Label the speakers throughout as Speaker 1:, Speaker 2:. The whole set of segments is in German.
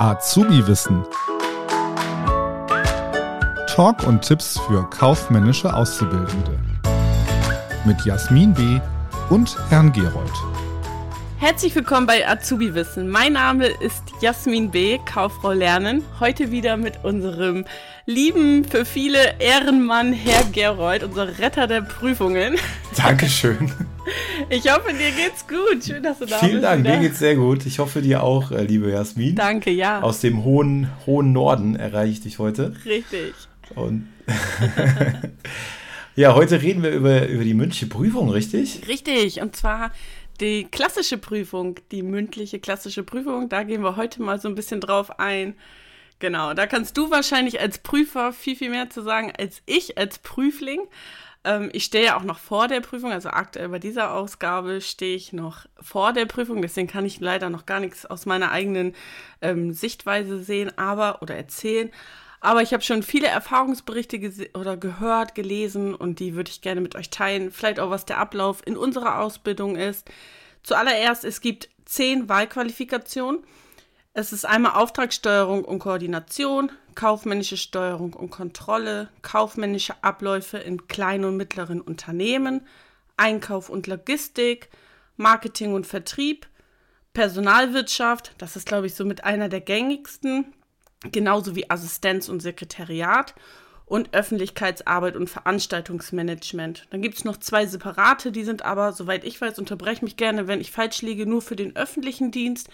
Speaker 1: Azubi-Wissen. Talk und Tipps für kaufmännische Auszubildende. Mit Jasmin B. und Herrn Gerold.
Speaker 2: Herzlich willkommen bei Azubi Wissen. Mein Name ist Jasmin B., Kauffrau Lernen. Heute wieder mit unserem lieben, für viele Ehrenmann Herr Gerold, unser Retter der Prüfungen.
Speaker 3: Dankeschön.
Speaker 2: Ich hoffe, dir geht's gut. Schön, dass du da
Speaker 3: Vielen
Speaker 2: bist.
Speaker 3: Dank,
Speaker 2: wieder.
Speaker 3: mir geht's sehr gut. Ich hoffe dir auch, äh, liebe Jasmin.
Speaker 2: Danke, ja.
Speaker 3: Aus dem hohen, hohen Norden erreiche ich dich heute.
Speaker 2: Richtig.
Speaker 3: Und ja, heute reden wir über, über die mündliche Prüfung, richtig?
Speaker 2: Richtig. Und zwar die klassische Prüfung, die mündliche klassische Prüfung. Da gehen wir heute mal so ein bisschen drauf ein. Genau, da kannst du wahrscheinlich als Prüfer viel, viel mehr zu sagen als ich als Prüfling. Ähm, ich stehe ja auch noch vor der Prüfung, also aktuell bei dieser Ausgabe stehe ich noch vor der Prüfung, deswegen kann ich leider noch gar nichts aus meiner eigenen ähm, Sichtweise sehen, aber oder erzählen. Aber ich habe schon viele Erfahrungsberichte oder gehört, gelesen und die würde ich gerne mit euch teilen. Vielleicht auch, was der Ablauf in unserer Ausbildung ist. Zuallererst, es gibt zehn Wahlqualifikationen. Es ist einmal Auftragssteuerung und Koordination, kaufmännische Steuerung und Kontrolle, kaufmännische Abläufe in kleinen und mittleren Unternehmen, Einkauf und Logistik, Marketing und Vertrieb, Personalwirtschaft, das ist, glaube ich, somit einer der gängigsten, genauso wie Assistenz und Sekretariat und Öffentlichkeitsarbeit und Veranstaltungsmanagement. Dann gibt es noch zwei separate, die sind aber, soweit ich weiß, unterbreche mich gerne, wenn ich falsch liege, nur für den öffentlichen Dienst,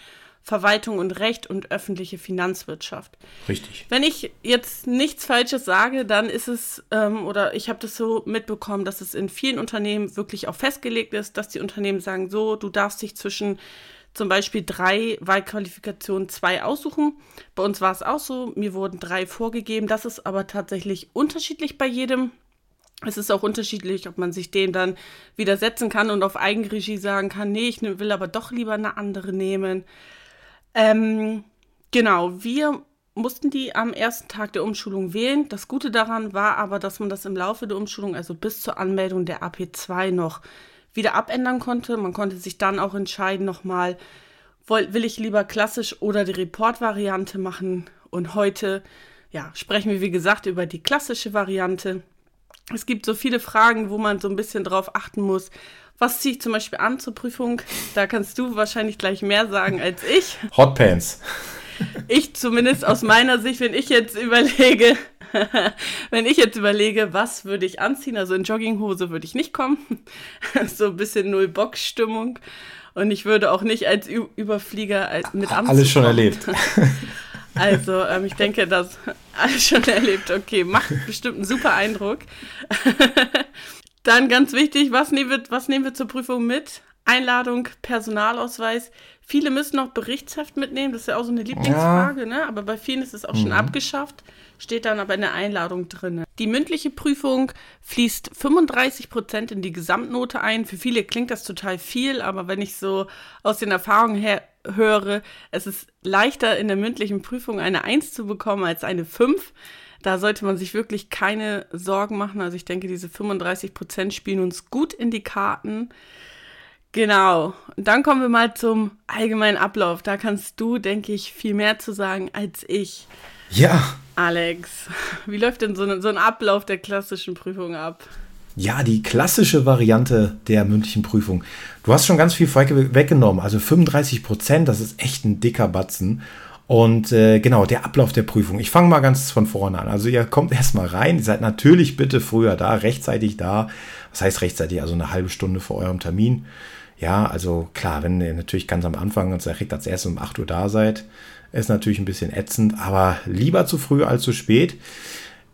Speaker 2: Verwaltung und Recht und öffentliche Finanzwirtschaft.
Speaker 3: Richtig.
Speaker 2: Wenn ich jetzt nichts Falsches sage, dann ist es, ähm, oder ich habe das so mitbekommen, dass es in vielen Unternehmen wirklich auch festgelegt ist, dass die Unternehmen sagen, so, du darfst dich zwischen zum Beispiel drei Wahlqualifikationen zwei aussuchen. Bei uns war es auch so, mir wurden drei vorgegeben. Das ist aber tatsächlich unterschiedlich bei jedem. Es ist auch unterschiedlich, ob man sich dem dann widersetzen kann und auf Eigenregie sagen kann, nee, ich will aber doch lieber eine andere nehmen. Ähm, genau, wir mussten die am ersten Tag der Umschulung wählen. Das Gute daran war aber, dass man das im Laufe der Umschulung, also bis zur Anmeldung der AP2 noch wieder abändern konnte. Man konnte sich dann auch entscheiden nochmal, will, ich lieber klassisch oder die Report-Variante machen. Und heute, ja, sprechen wir wie gesagt über die klassische Variante. Es gibt so viele Fragen, wo man so ein bisschen drauf achten muss. Was ziehe ich zum Beispiel an zur Prüfung? Da kannst du wahrscheinlich gleich mehr sagen als ich.
Speaker 3: Hotpants.
Speaker 2: Ich zumindest aus meiner Sicht, wenn ich jetzt überlege, wenn ich jetzt überlege, was würde ich anziehen, also in Jogginghose würde ich nicht kommen. so ein bisschen Null-Bock-Stimmung. Und ich würde auch nicht als Ü Überflieger als- mit Anzug
Speaker 3: Alles schon erlebt.
Speaker 2: Also, ähm, ich denke, das alles schon erlebt. Okay, macht bestimmt einen super Eindruck. Dann ganz wichtig, was nehmen, wir, was nehmen wir zur Prüfung mit? Einladung, Personalausweis. Viele müssen noch Berichtsheft mitnehmen. Das ist ja auch so eine Lieblingsfrage, ne? Aber bei vielen ist es auch schon abgeschafft. Steht dann aber in der Einladung drin. Die mündliche Prüfung fließt 35% in die Gesamtnote ein. Für viele klingt das total viel, aber wenn ich so aus den Erfahrungen her höre, es ist leichter in der mündlichen Prüfung eine 1 zu bekommen als eine 5. Da sollte man sich wirklich keine Sorgen machen. Also ich denke, diese 35% spielen uns gut in die Karten. Genau. Und dann kommen wir mal zum allgemeinen Ablauf. Da kannst du, denke ich, viel mehr zu sagen als ich.
Speaker 3: Ja,
Speaker 2: Alex, wie läuft denn so, ein- so ein Ablauf der klassischen Prüfung ab?
Speaker 3: Ja, die klassische Variante der mündlichen Prüfung. Du hast schon ganz viel weggenommen. Also 35 Prozent, das ist echt ein dicker Batzen. Und äh, genau, der Ablauf der Prüfung. Ich fange mal ganz von vorne an. Also ihr kommt erstmal rein, ihr seid natürlich bitte früher da, rechtzeitig da. Was heißt rechtzeitig? Also eine halbe Stunde vor eurem Termin. Ja, also klar, wenn ihr natürlich ganz am Anfang und direkt als erstes um 8 Uhr da seid, ist natürlich ein bisschen ätzend, aber lieber zu früh als zu spät.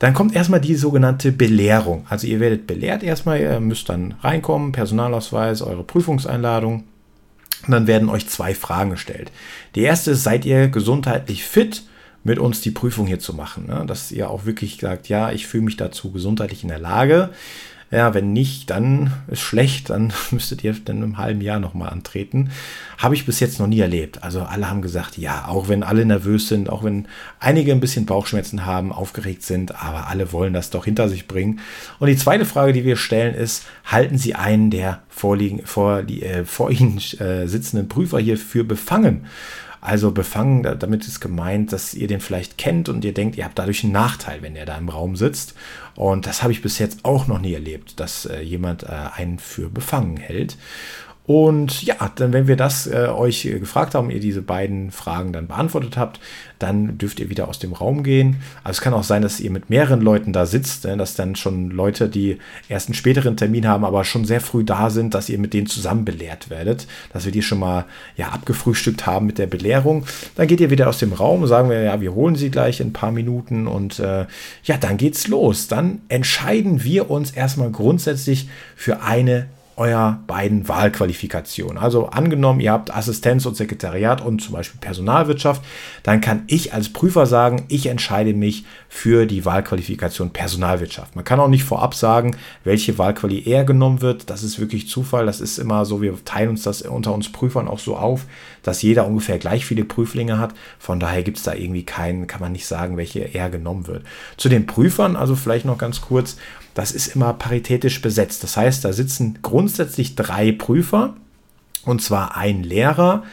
Speaker 3: Dann kommt erstmal die sogenannte Belehrung. Also ihr werdet belehrt erstmal, ihr müsst dann reinkommen, Personalausweis, eure Prüfungseinladung. Und dann werden euch zwei Fragen gestellt. Die erste ist, seid ihr gesundheitlich fit, mit uns die Prüfung hier zu machen? Ne? Dass ihr auch wirklich sagt, ja, ich fühle mich dazu gesundheitlich in der Lage. Ja, wenn nicht, dann ist schlecht, dann müsstet ihr dann im halben Jahr nochmal antreten. Habe ich bis jetzt noch nie erlebt. Also alle haben gesagt, ja, auch wenn alle nervös sind, auch wenn einige ein bisschen Bauchschmerzen haben, aufgeregt sind, aber alle wollen das doch hinter sich bringen. Und die zweite Frage, die wir stellen, ist, halten Sie einen der vorliegen, vor, die, äh, vor Ihnen äh, sitzenden Prüfer hier für befangen? Also befangen, damit ist gemeint, dass ihr den vielleicht kennt und ihr denkt, ihr habt dadurch einen Nachteil, wenn er da im Raum sitzt. Und das habe ich bis jetzt auch noch nie erlebt, dass äh, jemand äh, einen für befangen hält. Und ja, dann, wenn wir das äh, euch gefragt haben, ihr diese beiden Fragen dann beantwortet habt, dann dürft ihr wieder aus dem Raum gehen. Also es kann auch sein, dass ihr mit mehreren Leuten da sitzt, ne, dass dann schon Leute, die erst einen späteren Termin haben, aber schon sehr früh da sind, dass ihr mit denen zusammen belehrt werdet, dass wir die schon mal ja abgefrühstückt haben mit der Belehrung. Dann geht ihr wieder aus dem Raum, sagen wir, ja, wir holen sie gleich in ein paar Minuten und äh, ja, dann geht's los. Dann entscheiden wir uns erstmal grundsätzlich für eine euer beiden Wahlqualifikationen. Also angenommen, ihr habt Assistenz und Sekretariat und zum Beispiel Personalwirtschaft, dann kann ich als Prüfer sagen, ich entscheide mich für die Wahlqualifikation Personalwirtschaft. Man kann auch nicht vorab sagen, welche Wahlquali eher genommen wird. Das ist wirklich Zufall. Das ist immer so, wir teilen uns das unter uns Prüfern auch so auf, dass jeder ungefähr gleich viele Prüflinge hat. Von daher gibt es da irgendwie keinen, kann man nicht sagen, welche eher genommen wird. Zu den Prüfern, also vielleicht noch ganz kurz, das ist immer paritätisch besetzt. Das heißt, da sitzen grundsätzlich drei Prüfer, und zwar ein Lehrer,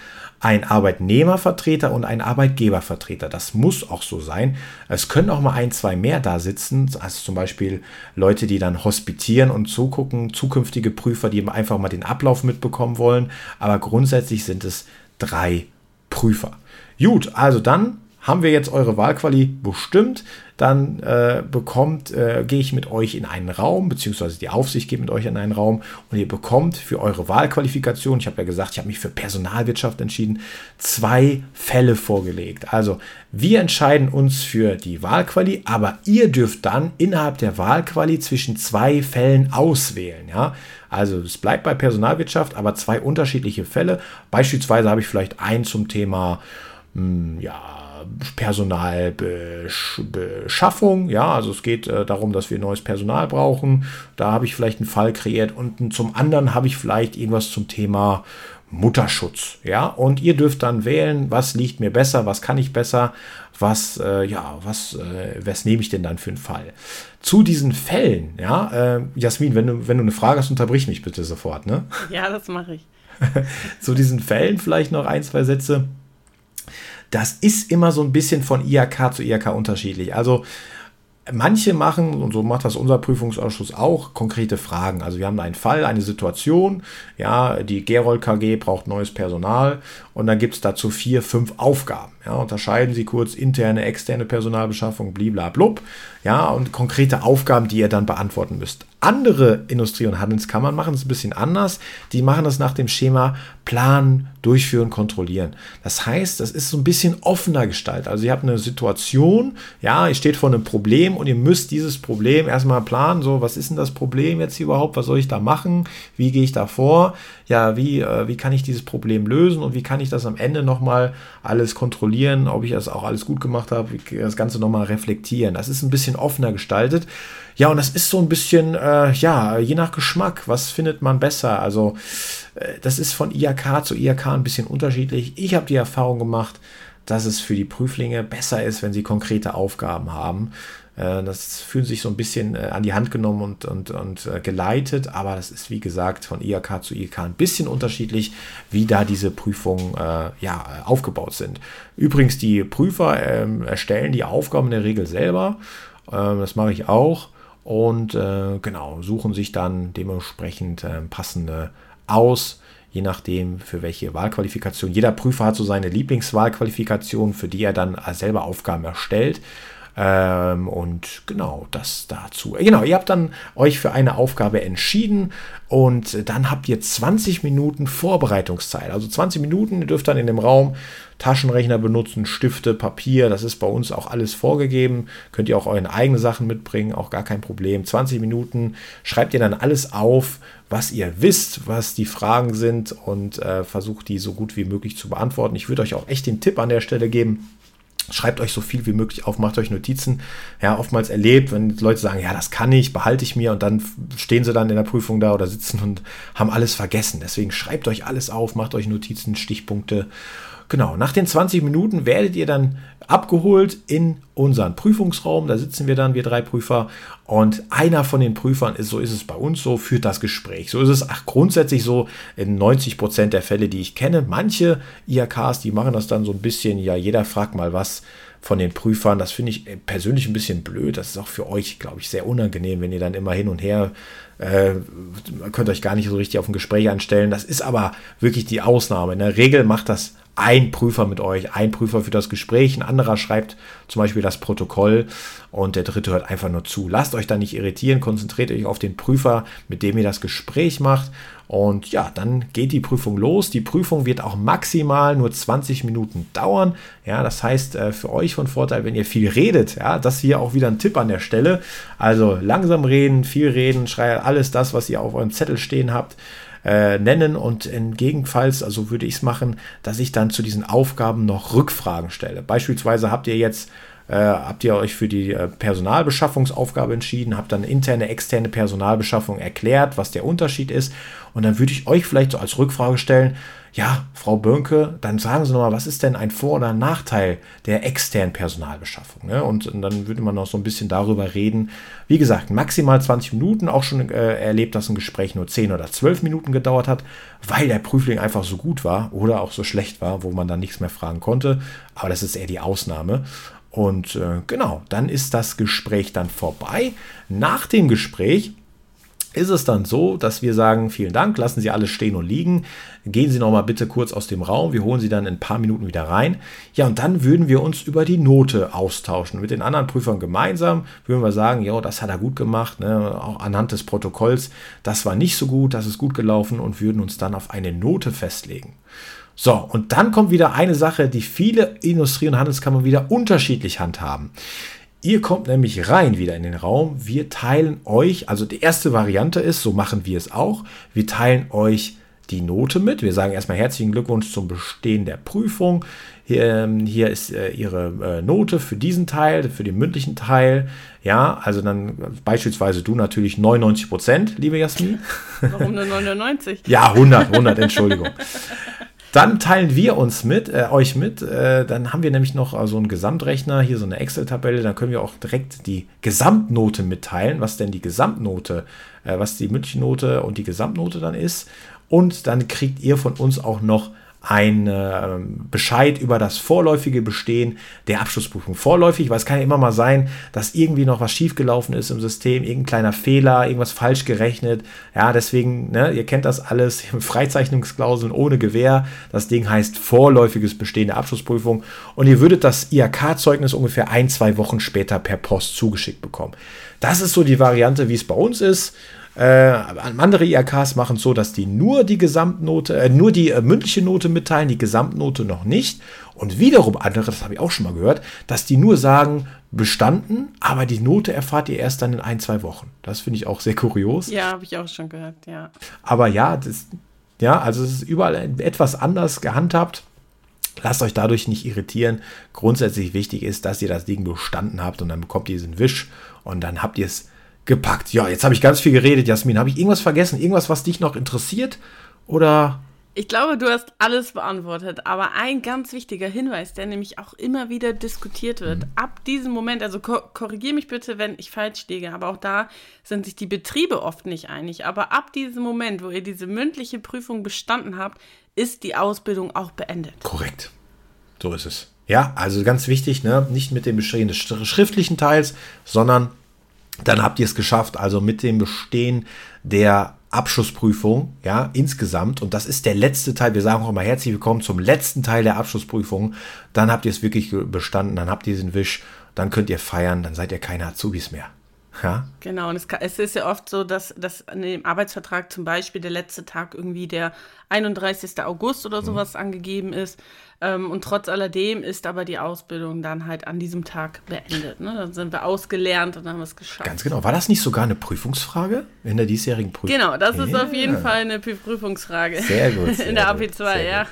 Speaker 3: ein Arbeitnehmervertreter und ein Arbeitgebervertreter. Das muss auch so sein. Es können auch mal ein, zwei mehr da sitzen, also zum Beispiel Leute, die dann hospitieren und zugucken, zukünftige Prüfer, die einfach mal den Ablauf mitbekommen wollen. Aber grundsätzlich sind es drei Prüfer. Gut, also dann haben wir jetzt eure Wahlquali bestimmt, dann äh, bekommt, äh, gehe ich mit euch in einen Raum, beziehungsweise die Aufsicht geht mit euch in einen Raum und ihr bekommt für eure Wahlqualifikation, ich habe ja gesagt, ich habe mich für Personalwirtschaft entschieden, zwei Fälle vorgelegt. Also wir entscheiden uns für die Wahlquali, aber ihr dürft dann innerhalb der Wahlquali zwischen zwei Fällen auswählen. Ja? Also es bleibt bei Personalwirtschaft, aber zwei unterschiedliche Fälle. Beispielsweise habe ich vielleicht einen zum Thema, mh, hm, ja, Personalbeschaffung. Ja, also es geht äh, darum, dass wir neues Personal brauchen. Da habe ich vielleicht einen Fall kreiert und zum anderen habe ich vielleicht irgendwas zum Thema Mutterschutz. Ja, und ihr dürft dann wählen, was liegt mir besser, was kann ich besser, was, äh, ja, was, äh, was nehme ich denn dann für einen Fall? Zu diesen Fällen, ja, äh, Jasmin, wenn du, wenn du eine Frage hast, unterbrich mich bitte sofort, ne?
Speaker 2: Ja, das mache ich.
Speaker 3: Zu diesen Fällen vielleicht noch ein, zwei Sätze. Das ist immer so ein bisschen von IHK zu IHK unterschiedlich. Also Manche machen, und so macht das unser Prüfungsausschuss auch, konkrete Fragen. Also wir haben einen Fall, eine Situation, ja, die Gerold KG braucht neues Personal und dann gibt es dazu vier, fünf Aufgaben. Ja, unterscheiden Sie kurz interne, externe Personalbeschaffung, bliblablub, ja, und konkrete Aufgaben, die ihr dann beantworten müsst. Andere Industrie- und Handelskammern machen es ein bisschen anders. Die machen das nach dem Schema planen, durchführen, kontrollieren. Das heißt, das ist so ein bisschen offener gestaltet. Also ihr habt eine Situation, ja, ihr steht vor einem Problem und ihr müsst dieses Problem erstmal planen. So, was ist denn das Problem jetzt überhaupt? Was soll ich da machen? Wie gehe ich da vor? Ja, wie, äh, wie kann ich dieses Problem lösen und wie kann ich das am Ende nochmal alles kontrollieren, ob ich das auch alles gut gemacht habe, das Ganze nochmal reflektieren. Das ist ein bisschen offener gestaltet. Ja, und das ist so ein bisschen, äh, ja, je nach Geschmack, was findet man besser? Also, äh, das ist von IAK zu IAK ein bisschen unterschiedlich. Ich habe die Erfahrung gemacht, dass es für die Prüflinge besser ist, wenn sie konkrete Aufgaben haben. Äh, das fühlt sich so ein bisschen äh, an die Hand genommen und, und, und äh, geleitet, aber das ist wie gesagt von IAK zu IAK ein bisschen unterschiedlich, wie da diese Prüfungen äh, ja, aufgebaut sind. Übrigens, die Prüfer ähm, erstellen die Aufgaben in der Regel selber. Ähm, das mache ich auch und äh, genau, suchen sich dann dementsprechend äh, passende aus, je nachdem für welche Wahlqualifikation. Jeder Prüfer hat so seine Lieblingswahlqualifikation, für die er dann selber Aufgaben erstellt. Ähm, und genau, das dazu. Genau, ihr habt dann euch für eine Aufgabe entschieden und dann habt ihr 20 Minuten Vorbereitungszeit. Also 20 Minuten, ihr dürft dann in dem Raum Taschenrechner benutzen, Stifte, Papier, das ist bei uns auch alles vorgegeben. Könnt ihr auch eure eigenen Sachen mitbringen, auch gar kein Problem. 20 Minuten schreibt ihr dann alles auf, was ihr wisst, was die Fragen sind und äh, versucht die so gut wie möglich zu beantworten. Ich würde euch auch echt den Tipp an der Stelle geben, Schreibt euch so viel wie möglich auf, macht euch Notizen. Ja, oftmals erlebt, wenn Leute sagen, ja, das kann ich, behalte ich mir und dann stehen sie dann in der Prüfung da oder sitzen und haben alles vergessen. Deswegen schreibt euch alles auf, macht euch Notizen, Stichpunkte. Genau, nach den 20 Minuten werdet ihr dann abgeholt in unseren Prüfungsraum. Da sitzen wir dann, wir drei Prüfer. Und einer von den Prüfern ist, so ist es bei uns so, führt das Gespräch. So ist es ach, grundsätzlich so in 90 Prozent der Fälle, die ich kenne. Manche IHKs, die machen das dann so ein bisschen, ja, jeder fragt mal was von den Prüfern. Das finde ich persönlich ein bisschen blöd. Das ist auch für euch, glaube ich, sehr unangenehm, wenn ihr dann immer hin und her äh, könnt euch gar nicht so richtig auf ein Gespräch anstellen. Das ist aber wirklich die Ausnahme. In der Regel macht das ein Prüfer mit euch, ein Prüfer für das Gespräch, ein anderer schreibt zum Beispiel das Protokoll und der dritte hört einfach nur zu. Lasst euch da nicht irritieren, konzentriert euch auf den Prüfer, mit dem ihr das Gespräch macht und ja, dann geht die Prüfung los. Die Prüfung wird auch maximal nur 20 Minuten dauern. Ja, das heißt äh, für euch von Vorteil, wenn ihr viel redet. Ja, das hier auch wieder ein Tipp an der Stelle. Also langsam reden, viel reden, schreibt alles das, was ihr auf eurem Zettel stehen habt. Äh, nennen und entgegenfalls, also würde ich es machen, dass ich dann zu diesen Aufgaben noch Rückfragen stelle. Beispielsweise habt ihr jetzt äh, habt ihr euch für die äh, Personalbeschaffungsaufgabe entschieden, habt dann interne, externe Personalbeschaffung erklärt, was der Unterschied ist. Und dann würde ich euch vielleicht so als Rückfrage stellen, ja, Frau Bönke, dann sagen Sie nochmal, was ist denn ein Vor- oder Nachteil der externen Personalbeschaffung? Ne? Und, und, dann würde man noch so ein bisschen darüber reden. Wie gesagt, maximal 20 Minuten, auch schon äh, erlebt, dass ein Gespräch nur 10 oder 12 Minuten gedauert hat, weil der Prüfling einfach so gut war oder auch so schlecht war, wo man dann nichts mehr fragen konnte. Aber das ist eher die Ausnahme. Und äh, genau, dann ist das Gespräch dann vorbei. Nach dem Gespräch ist es dann so, dass wir sagen, vielen Dank, lassen Sie alles stehen und liegen, gehen Sie noch mal bitte kurz aus dem Raum, wir holen Sie dann in ein paar Minuten wieder rein. Ja, und dann würden wir uns über die Note austauschen. Mit den anderen Prüfern gemeinsam würden wir sagen, ja, das hat er gut gemacht, ne? auch anhand des Protokolls, das war nicht so gut, das ist gut gelaufen und würden uns dann auf eine Note festlegen. So, und dann kommt wieder eine Sache, die viele Industrie- und Handelskammern wieder unterschiedlich handhaben. Ihr kommt nämlich rein wieder in den Raum. Wir teilen euch, also die erste Variante ist, so machen wir es auch, wir teilen euch die Note mit. Wir sagen erstmal herzlichen Glückwunsch zum Bestehen der Prüfung. Hier, ähm, hier ist äh, Ihre äh, Note für diesen Teil, für den mündlichen Teil. Ja, also dann beispielsweise du natürlich 99 Prozent, liebe Jasmin.
Speaker 2: Warum nur 99?
Speaker 3: ja, 100, 100, Entschuldigung. Dann teilen wir uns mit, äh, euch mit. Äh, dann haben wir nämlich noch äh, so einen Gesamtrechner, hier so eine Excel-Tabelle. Dann können wir auch direkt die Gesamtnote mitteilen, was denn die Gesamtnote, äh, was die Mündchennote und die Gesamtnote dann ist. Und dann kriegt ihr von uns auch noch ein äh, Bescheid über das vorläufige Bestehen der Abschlussprüfung. Vorläufig, weil es kann ja immer mal sein, dass irgendwie noch was schiefgelaufen ist im System, irgendein kleiner Fehler, irgendwas falsch gerechnet. Ja, deswegen, ne, ihr kennt das alles, Freizeichnungsklauseln ohne Gewähr. Das Ding heißt vorläufiges Bestehen der Abschlussprüfung und ihr würdet das IHK-Zeugnis ungefähr ein, zwei Wochen später per Post zugeschickt bekommen. Das ist so die Variante, wie es bei uns ist. Äh, andere IHKs machen es so, dass die nur die Gesamtnote, äh, nur die äh, mündliche Note mitteilen, die Gesamtnote noch nicht. Und wiederum andere, das habe ich auch schon mal gehört, dass die nur sagen, bestanden, aber die Note erfahrt ihr erst dann in ein, zwei Wochen. Das finde ich auch sehr kurios.
Speaker 2: Ja, habe ich auch schon gehört, ja.
Speaker 3: Aber ja, das, ja, also es ist überall etwas anders gehandhabt. Lasst euch dadurch nicht irritieren. Grundsätzlich wichtig ist, dass ihr das Ding bestanden habt und dann bekommt ihr diesen Wisch und dann habt ihr es gepackt. Ja, jetzt habe ich ganz viel geredet, Jasmin. Habe ich irgendwas vergessen? Irgendwas, was dich noch interessiert? Oder?
Speaker 2: Ich glaube, du hast alles beantwortet, aber ein ganz wichtiger Hinweis, der nämlich auch immer wieder diskutiert wird. Mhm. Ab diesem Moment, also ko korrigiere mich bitte, wenn ich falsch liege, aber auch da sind sich die Betriebe oft nicht einig. Aber ab diesem Moment, wo ihr diese mündliche Prüfung bestanden habt, ist die Ausbildung auch beendet.
Speaker 3: Korrekt. So ist es. Ja, also ganz wichtig, ne? nicht mit dem Bestehen des schriftlichen Teils, sondern dann habt ihr es geschafft, also mit dem Bestehen der Abschlussprüfung, ja, insgesamt. Und das ist der letzte Teil. Wir sagen auch immer herzlich willkommen zum letzten Teil der Abschlussprüfung. Dann habt ihr es wirklich bestanden, dann habt ihr den Wisch, dann könnt ihr feiern, dann seid ihr keine Azubis mehr. Ja.
Speaker 2: Genau, und es, es, ist ja oft so, dass, dass in dem Arbeitsvertrag zum Beispiel der letzte Tag irgendwie der 31. August oder sowas mhm. angegeben ist. Ähm, und trotz alledem ist aber die Ausbildung dann halt an diesem Tag beendet. Ne? Dann sind wir ausgelernt und haben es geschafft.
Speaker 3: Ganz genau. War das nicht sogar eine Prüfungsfrage in der diesjährigen Prüfung?
Speaker 2: Genau, das ist auf jeden Fall eine Prüfungsfrage.
Speaker 3: Sehr gut. Sehr
Speaker 2: in der AP2, ja.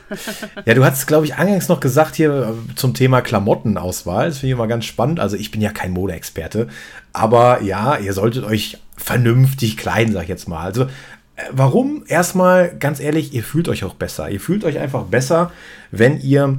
Speaker 3: Ja, du hast, glaube ich, eingangs noch gesagt hier äh, zum Thema Klamottenauswahl. Das finde ich immer ganz spannend. Also ich bin ja kein Modeexperte, aber ja, ihr solltet euch vernünftig kleiden, sag ich jetzt mal. Also warum? Erstmal, ganz ehrlich, ihr fühlt euch auch besser. Ihr fühlt euch einfach besser, wenn ihr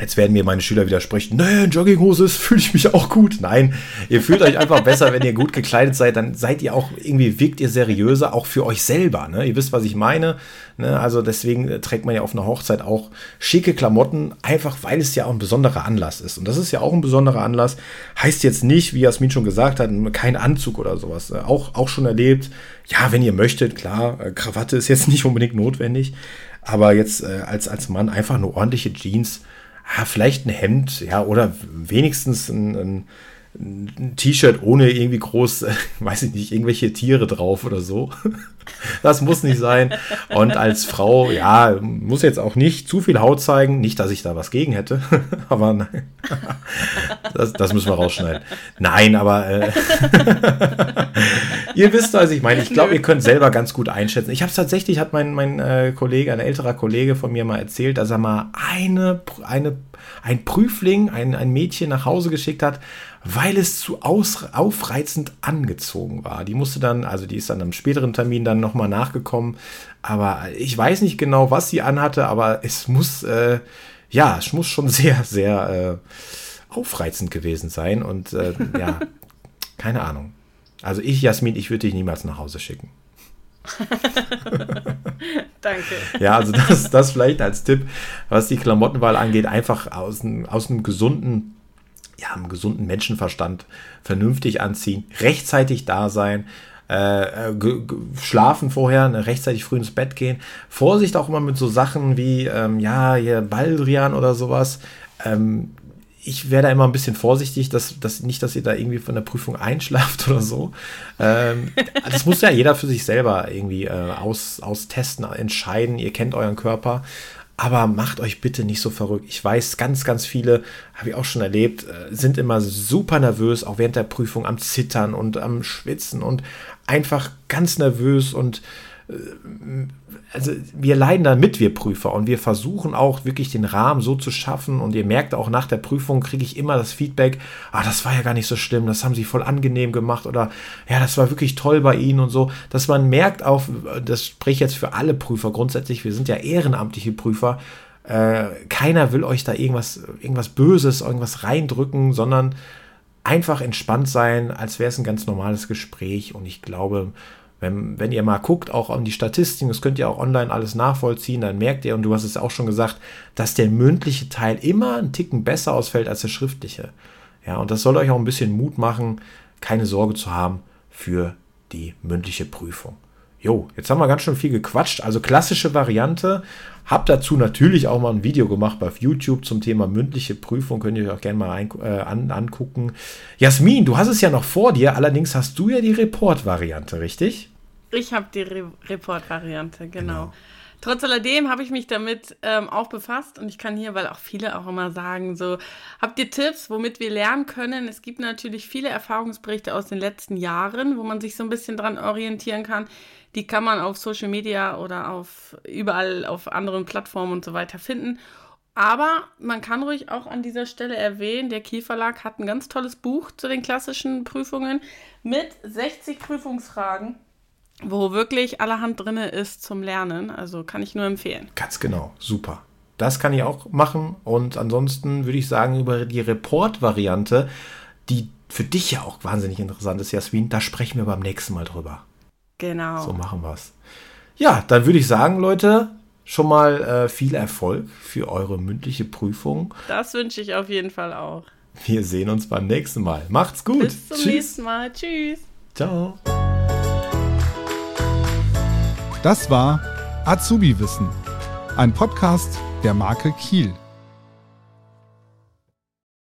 Speaker 3: Jetzt werden mir meine Schüler widersprechen, nee, in Jogginghose fühle ich mich auch gut. Nein, ihr fühlt euch einfach besser, wenn ihr gut gekleidet seid, dann seid ihr auch, irgendwie wirkt ihr seriöser, auch für euch selber. Ne? Ihr wisst, was ich meine. Ne? Also deswegen äh, trägt man ja auf einer Hochzeit auch schicke Klamotten, einfach weil es ja auch ein besonderer Anlass ist. Und das ist ja auch ein besonderer Anlass. Heißt jetzt nicht, wie Jasmin schon gesagt hat, kein Anzug oder sowas. Äh, auch, auch schon erlebt, ja, wenn ihr möchtet, klar, äh, Krawatte ist jetzt nicht unbedingt notwendig. Aber jetzt äh, als, als Mann einfach eine ordentliche Jeans ja, vielleicht ein Hemd, ja, oder wenigstens ein, ein, ein T-Shirt ohne irgendwie groß, weiß ich nicht, irgendwelche Tiere drauf oder so. Das muss nicht sein. Und als Frau, ja, muss jetzt auch nicht zu viel Haut zeigen. Nicht, dass ich da was gegen hätte, aber nein. Das, das müssen wir rausschneiden. Nein, aber äh, ihr wisst, also ich meine, ich glaube, ihr könnt selber ganz gut einschätzen. Ich habe es tatsächlich, hat mein, mein äh, Kollege, ein älterer Kollege von mir mal erzählt, dass er mal eine, eine, ein Prüfling, ein, ein Mädchen nach Hause geschickt hat, weil es zu aufreizend angezogen war. Die musste dann, also die ist dann am späteren Termin dann nochmal nachgekommen, aber ich weiß nicht genau, was sie anhatte, aber es muss, äh, ja, es muss schon sehr, sehr äh, aufreizend gewesen sein und äh, ja, keine Ahnung. Also ich, Jasmin, ich würde dich niemals nach Hause schicken.
Speaker 2: Danke.
Speaker 3: Ja, also das, das vielleicht als Tipp, was die Klamottenwahl angeht, einfach aus, aus einem gesunden ja, einem gesunden Menschenverstand vernünftig anziehen, rechtzeitig da sein, äh, schlafen vorher, ne, rechtzeitig früh ins Bett gehen. Vorsicht auch immer mit so Sachen wie, ähm, ja, hier Baldrian oder sowas. Ähm, ich wäre da immer ein bisschen vorsichtig, dass, dass nicht, dass ihr da irgendwie von der Prüfung einschlaft oder so. Ähm, das muss ja jeder für sich selber irgendwie äh, aus, austesten, entscheiden. Ihr kennt euren Körper. Aber macht euch bitte nicht so verrückt. Ich weiß, ganz, ganz viele, habe ich auch schon erlebt, äh, sind immer super nervös, auch während der Prüfung am Zittern und am Schwitzen und einfach ganz nervös und also wir leiden da mit, wir Prüfer, und wir versuchen auch wirklich den Rahmen so zu schaffen. Und ihr merkt auch nach der Prüfung kriege ich immer das Feedback, ah, das war ja gar nicht so schlimm, das haben sie voll angenehm gemacht oder ja, das war wirklich toll bei ihnen und so, dass man merkt auch, das spreche ich jetzt für alle Prüfer grundsätzlich, wir sind ja ehrenamtliche Prüfer, äh, keiner will euch da irgendwas, irgendwas Böses, irgendwas reindrücken, sondern einfach entspannt sein, als wäre es ein ganz normales Gespräch. Und ich glaube, wenn, wenn ihr mal guckt, auch an die Statistiken, das könnt ihr auch online alles nachvollziehen, dann merkt ihr, und du hast es auch schon gesagt, dass der mündliche Teil immer einen Ticken besser ausfällt als der schriftliche. Ja, und das soll euch auch ein bisschen Mut machen, keine Sorge zu haben für die mündliche Prüfung. Jo, jetzt haben wir ganz schön viel gequatscht. Also klassische Variante. Hab dazu natürlich auch mal ein Video gemacht bei YouTube zum Thema mündliche Prüfung. Könnt ihr euch auch gerne mal ein, äh, an, angucken. Jasmin, du hast es ja noch vor dir. Allerdings hast du ja die Report-Variante, richtig?
Speaker 2: Ich habe die Re Report-Variante, genau. genau. Trotz alledem habe ich mich damit ähm, auch befasst und ich kann hier, weil auch viele auch immer sagen, so, habt ihr Tipps, womit wir lernen können? Es gibt natürlich viele Erfahrungsberichte aus den letzten Jahren, wo man sich so ein bisschen dran orientieren kann. Die kann man auf Social Media oder auf überall auf anderen Plattformen und so weiter finden. Aber man kann ruhig auch an dieser Stelle erwähnen, der Kiel Verlag hat ein ganz tolles Buch zu den klassischen Prüfungen mit 60 Prüfungsfragen wo wirklich allerhand drin ist zum Lernen. Also kann ich nur empfehlen.
Speaker 3: Ganz genau, super. Das kann ich auch machen. Und ansonsten würde ich sagen, über die Report-Variante, die für dich ja auch wahnsinnig interessant ist, Jasmin, da sprechen wir beim nächsten Mal drüber.
Speaker 2: Genau.
Speaker 3: So machen wir es. Ja, dann würde ich sagen, Leute, schon mal äh, viel Erfolg für eure mündliche Prüfung.
Speaker 2: Das wünsche ich auf jeden Fall auch.
Speaker 3: Wir sehen uns beim nächsten Mal. Macht's gut.
Speaker 2: Bis zum Tschüss. nächsten Mal. Tschüss.
Speaker 3: Ciao.
Speaker 1: Das war Azubi Wissen, ein Podcast der Marke Kiel.